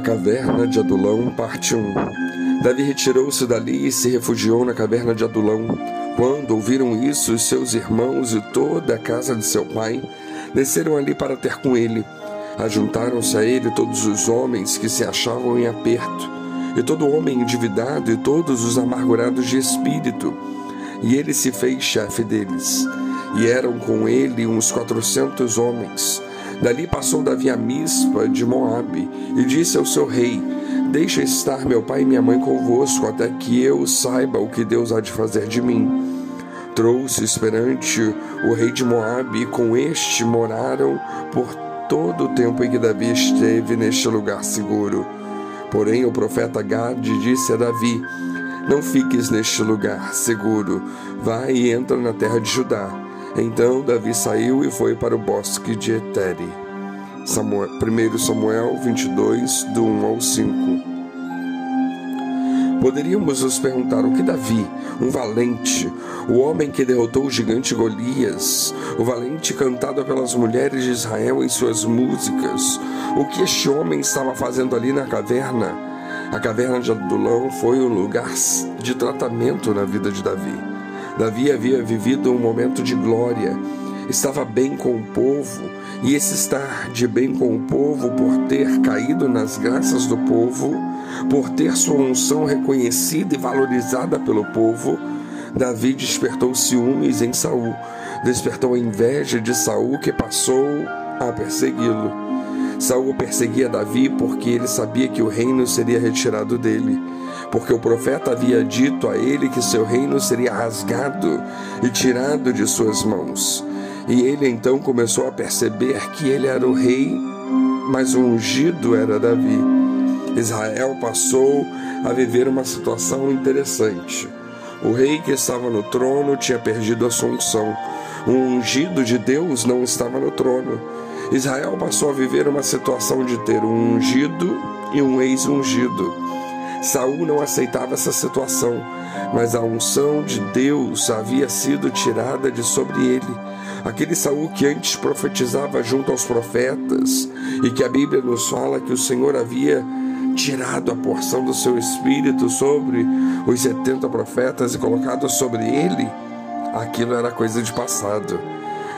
A caverna de Adulão, parte 1. Davi retirou-se dali e se refugiou na caverna de Adulão. Quando ouviram isso, os seus irmãos e toda a casa de seu pai desceram ali para ter com ele. Ajuntaram-se a ele todos os homens que se achavam em aperto, e todo homem endividado, e todos os amargurados de espírito. E ele se fez chefe deles. E eram com ele uns quatrocentos homens. Dali passou Davi a Mispa de Moabe e disse ao seu rei: Deixa estar meu pai e minha mãe convosco, até que eu saiba o que Deus há de fazer de mim. Trouxe-os perante o rei de Moabe, e com este moraram por todo o tempo em que Davi esteve neste lugar seguro. Porém, o profeta Gade disse a Davi: Não fiques neste lugar seguro, vai e entra na terra de Judá. Então Davi saiu e foi para o bosque de Etere. Samuel, 1 Samuel 22, do 1 ao 5. Poderíamos nos perguntar o que Davi, um valente, o homem que derrotou o gigante Golias, o valente cantado pelas mulheres de Israel em suas músicas, o que este homem estava fazendo ali na caverna? A caverna de Adulão foi um lugar de tratamento na vida de Davi. Davi havia vivido um momento de glória, estava bem com o povo, e esse estar de bem com o povo, por ter caído nas graças do povo, por ter sua unção reconhecida e valorizada pelo povo, Davi despertou ciúmes em Saul, despertou a inveja de Saul que passou a persegui-lo. Saul perseguia Davi porque ele sabia que o reino seria retirado dele porque o profeta havia dito a ele que seu reino seria rasgado e tirado de suas mãos. E ele então começou a perceber que ele era o rei, mas o ungido era Davi. Israel passou a viver uma situação interessante. O rei que estava no trono tinha perdido a sua unção. O ungido de Deus não estava no trono. Israel passou a viver uma situação de ter um ungido e um ex-ungido. Saul não aceitava essa situação, mas a unção de Deus havia sido tirada de sobre ele. Aquele Saul que antes profetizava junto aos profetas e que a Bíblia nos fala que o Senhor havia tirado a porção do seu espírito sobre os 70 profetas e colocado sobre ele, aquilo era coisa de passado.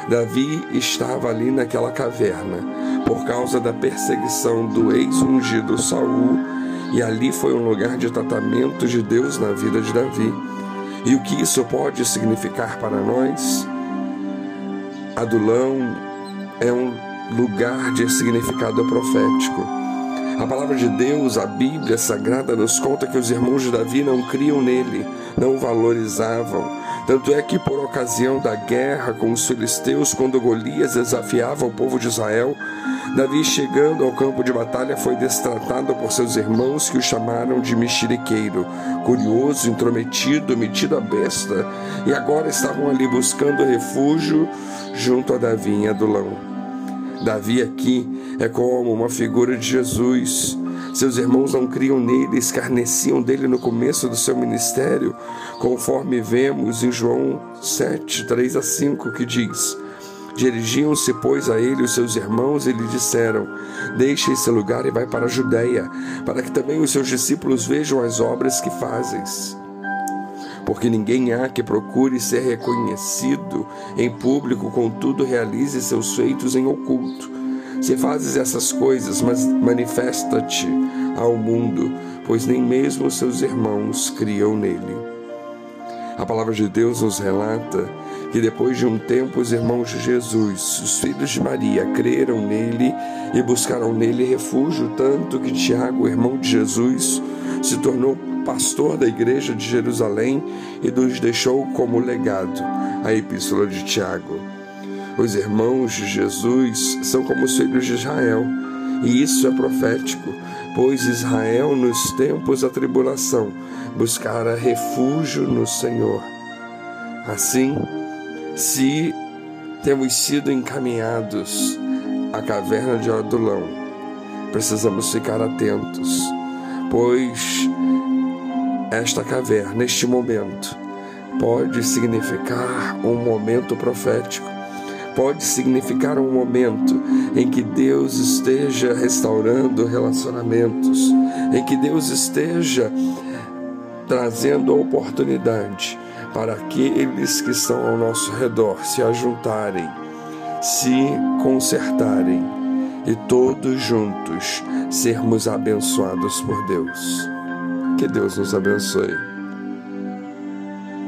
Davi estava ali naquela caverna por causa da perseguição do ex-ungido Saul e ali foi um lugar de tratamento de Deus na vida de Davi. E o que isso pode significar para nós? Adulão é um lugar de significado profético. A palavra de Deus, a Bíblia Sagrada, nos conta que os irmãos de Davi não criam nele, não o valorizavam. Tanto é que, por ocasião da guerra com os filisteus, quando Golias desafiava o povo de Israel, Davi, chegando ao campo de batalha, foi destratado por seus irmãos que o chamaram de mexeriqueiro, curioso, intrometido, metido a besta, e agora estavam ali buscando refúgio junto a Davi em Adulão. Davi aqui é como uma figura de Jesus. Seus irmãos não criam nele, escarneciam dele no começo do seu ministério, conforme vemos em João 7, 3 a 5, que diz: Dirigiam-se, pois, a ele os seus irmãos e lhe disseram: Deixe esse lugar e vai para a Judéia, para que também os seus discípulos vejam as obras que fazes. Porque ninguém há que procure ser reconhecido em público, contudo realize seus feitos em oculto. Se fazes essas coisas, manifesta-te ao mundo, pois nem mesmo seus irmãos criam nele. A palavra de Deus nos relata que depois de um tempo os irmãos de Jesus, os filhos de Maria, creram nele e buscaram nele refúgio, tanto que Tiago, irmão de Jesus, se tornou pastor da igreja de Jerusalém e nos deixou como legado a epístola de Tiago. Os irmãos de Jesus são como os filhos de Israel, e isso é profético, pois Israel, nos tempos da tribulação, buscara refúgio no Senhor. Assim, se temos sido encaminhados à caverna de Adulão, precisamos ficar atentos, pois esta caverna, neste momento, pode significar um momento profético, pode significar um momento em que Deus esteja restaurando relacionamentos, em que Deus esteja trazendo a oportunidade para aqueles que estão ao nosso redor se ajuntarem, se consertarem e todos juntos sermos abençoados por Deus. Que Deus nos abençoe.